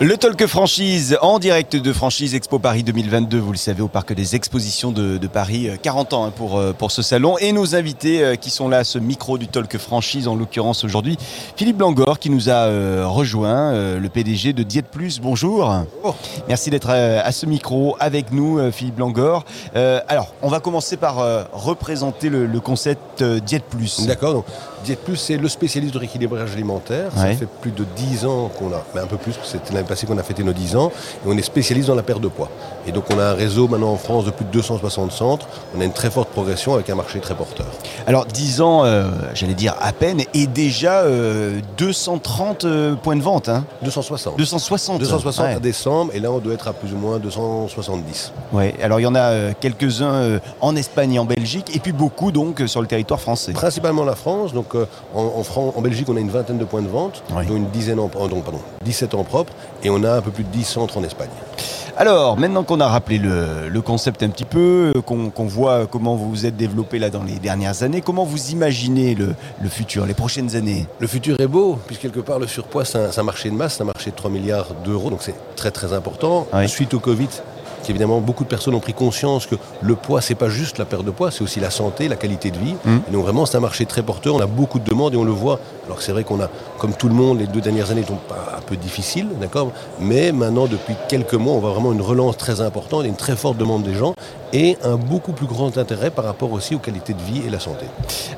Le Talk Franchise en direct de Franchise Expo Paris 2022, vous le savez, au Parc des Expositions de, de Paris. 40 ans hein, pour, euh, pour ce salon. Et nos invités euh, qui sont là à ce micro du Talk Franchise, en l'occurrence aujourd'hui, Philippe Langor qui nous a euh, rejoint, euh, le PDG de Diète Plus. Bonjour. Merci d'être euh, à ce micro avec nous, euh, Philippe Langor. Euh, alors, on va commencer par euh, représenter le, le concept euh, Diète Plus. D'accord, Diète Plus, c'est le spécialiste de rééquilibrage alimentaire. Ouais. Ça fait plus de 10 ans qu'on a, mais un peu plus, c'était l'année passée qu'on a fêté nos 10 ans, et on est spécialiste dans la perte de poids. Et donc on a un réseau maintenant en France de plus de 260 centres, on a une très forte progression avec un marché très porteur. Alors 10 ans, euh, j'allais dire à peine, et déjà euh, 230 euh, points de vente. Hein 260. 260. 260 ouais. à décembre, et là on doit être à plus ou moins 270. Ouais, alors il y en a euh, quelques-uns euh, en Espagne et en Belgique, et puis beaucoup donc euh, sur le territoire français. Principalement la France, donc euh, en, en, Fran- en Belgique on a une vingtaine de points de vente, Oui. dont une dizaine en, donc, pardon, 17 en propre, et on a un peu plus de 10 centres en Espagne. Alors maintenant qu'on a rappelé le, le concept un petit peu, euh, qu'on voit comment vous vous êtes développé là dans les dernières années, comment vous imaginez le, le futur, les prochaines années? Le futur est beau, puisque quelque part le surpoids c'est un, marché de masse, c'est un marché de 3 milliards d'euros, donc c'est très très important. Oui. Suite au Covid, évidemment beaucoup de personnes ont pris conscience que le poids c'est pas juste la perte de poids, c'est aussi la santé, la qualité de vie. Mm. Et donc vraiment c'est un marché très porteur, on a beaucoup de demandes et on le voit. Alors que c'est vrai qu'on a, comme tout le monde, les deux dernières années sont un peu difficiles, d'accord? Mais maintenant depuis quelques mois on voit vraiment une relance très importante et une très forte demande des gens et un beaucoup plus grand intérêt par rapport aussi aux qualités de vie et la santé.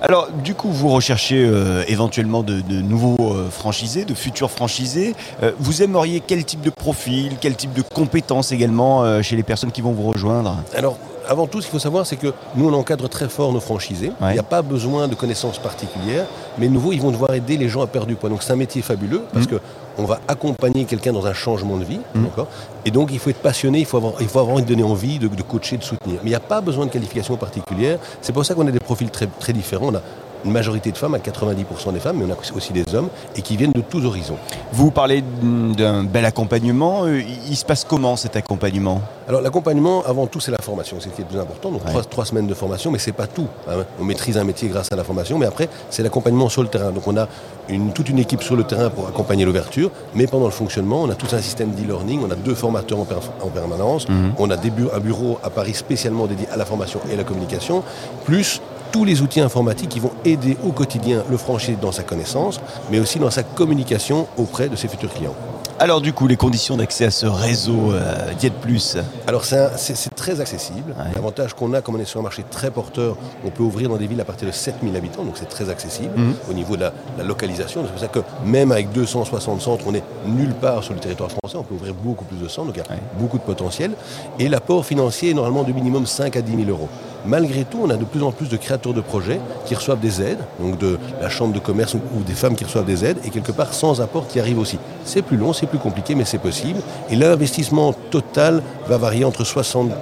Alors, du coup, vous recherchez euh, éventuellement de, de nouveaux euh, franchisés, de futurs franchisés. Euh, vous aimeriez quel type de profil, quel type de compétences également euh, chez les personnes qui vont vous rejoindre? Alors, avant tout, ce qu'il faut savoir, c'est que nous, on encadre très fort nos franchisés. Il n'y a pas besoin de connaissances particulières, mais nouveau, ils vont devoir aider les gens à perdre du poids. Donc, c'est un métier fabuleux parce Mhm. que on va accompagner quelqu'un dans un changement de vie, d'accord? Et donc, il faut être passionné, il faut avoir, il faut avoir envie de donner envie, de, de coacher, de soutenir. Mais il n'y a pas besoin de qualification particulière. C'est pour ça qu'on a des profils très, très différents. On a une majorité de femmes, à 90% des femmes, mais on a aussi des hommes, et qui viennent de tous horizons. Vous parlez mm, d'un bel accompagnement. Euh, Il se passe comment cet accompagnement? Alors l'accompagnement, avant tout, c'est la formation, c'est ce qui est le plus important. Donc Ouais. trois, trois semaines de formation, mais c'est pas tout. hein. On maîtrise un métier grâce à la formation, mais après, c'est l'accompagnement sur le terrain. Donc on a une, toute une équipe sur le terrain pour accompagner l'ouverture, mais pendant le fonctionnement, on a tout un système d'e-learning, on a deux formateurs en, permanence, Mhm. on a des bu- un bureau à Paris spécialement dédié à la formation et à la communication, plus tous les outils informatiques qui vont aider au quotidien le franchisé dans sa connaissance, mais aussi dans sa communication auprès de ses futurs clients. Alors, du coup, les conditions d'accès à ce réseau euh, Diète Plus Alors c'est un- c'est c'est très accessible. Ouais. L'avantage qu'on a, comme on est sur un marché très porteur, on peut ouvrir dans des villes à partir de 7000 habitants, donc c'est très accessible Mhm. au niveau de la, la localisation. C'est pour ça que même avec 260 centres, on est nulle part sur le territoire français, on peut ouvrir beaucoup plus de centres, donc il y a Ouais. beaucoup de potentiel. Et l'apport financier est normalement de minimum 5 à 10 000 euros. Malgré tout, on a de plus en plus de créateurs de projets qui reçoivent des aides, donc de la chambre de commerce ou, des femmes qui reçoivent des aides, et quelque part sans apport qui arrive aussi. C'est plus long, c'est plus compliqué, mais c'est possible. Et l'investissement total va varier entre 70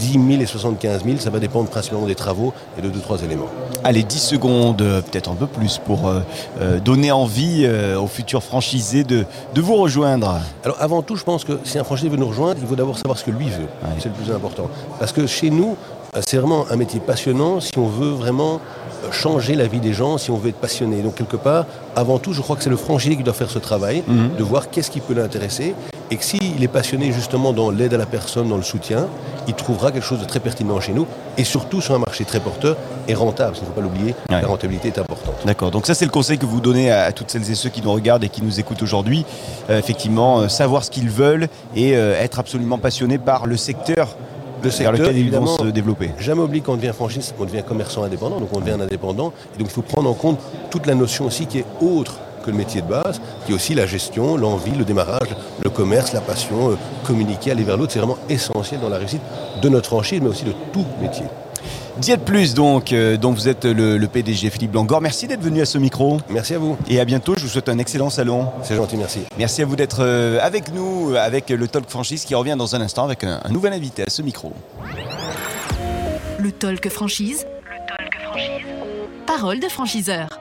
000 et 75 000, ça va dépendre principalement des travaux et de deux, trois éléments. Allez, 10 secondes, euh, peut-être un peu plus, pour euh, euh, donner envie euh, aux futurs franchisés de, de vous rejoindre. Alors avant tout, je pense que si un franchisé veut nous rejoindre, il faut d'abord savoir ce que lui veut. C'est le plus important. Parce que chez nous, c'est vraiment un métier passionnant si on veut vraiment euh, changer la vie des gens, si on veut être passionné. Donc quelque part, avant tout, je crois que c'est le franchisé qui doit faire ce travail, Mhm. de voir qu'est-ce qui peut l'intéresser. Et que s'il est passionné justement dans l'aide à la personne, dans le soutien, il trouvera quelque chose de très pertinent chez nous. Et surtout sur un marché très porteur et rentable. Il ne faut pas l'oublier, Ouais. la rentabilité est importante. D'accord, donc ça c'est le conseil que vous donnez à, à toutes celles et ceux qui nous regardent et qui nous écoutent aujourd'hui. Euh, effectivement, euh, savoir ce qu'ils veulent et euh, être absolument passionné par le secteur, Le vers secteur, lequel ils vont évidemment, se développer. Jamais oublier qu'on devient franchise, on devient commerçant indépendant, donc on devient un indépendant. Et donc il faut prendre en compte toute la notion aussi qui est autre que le métier de base, qui est aussi la gestion, l'envie, le démarrage, le commerce, la passion, euh, communiquer, aller vers l'autre. C'est vraiment essentiel dans la réussite de notre franchise, mais aussi de tout métier. Diète Plus donc, euh, dont vous êtes le, le PDG Philippe Langor. Merci d'être venu à ce micro Merci à vous. et à bientôt. Je vous souhaite un excellent salon. C'est gentil, merci. Merci à vous d'être euh, avec nous, avec le Talk Franchise qui revient dans un instant avec un, un nouvel invité à ce micro. Le talk franchise. Le talk franchise. Parole de franchiseur.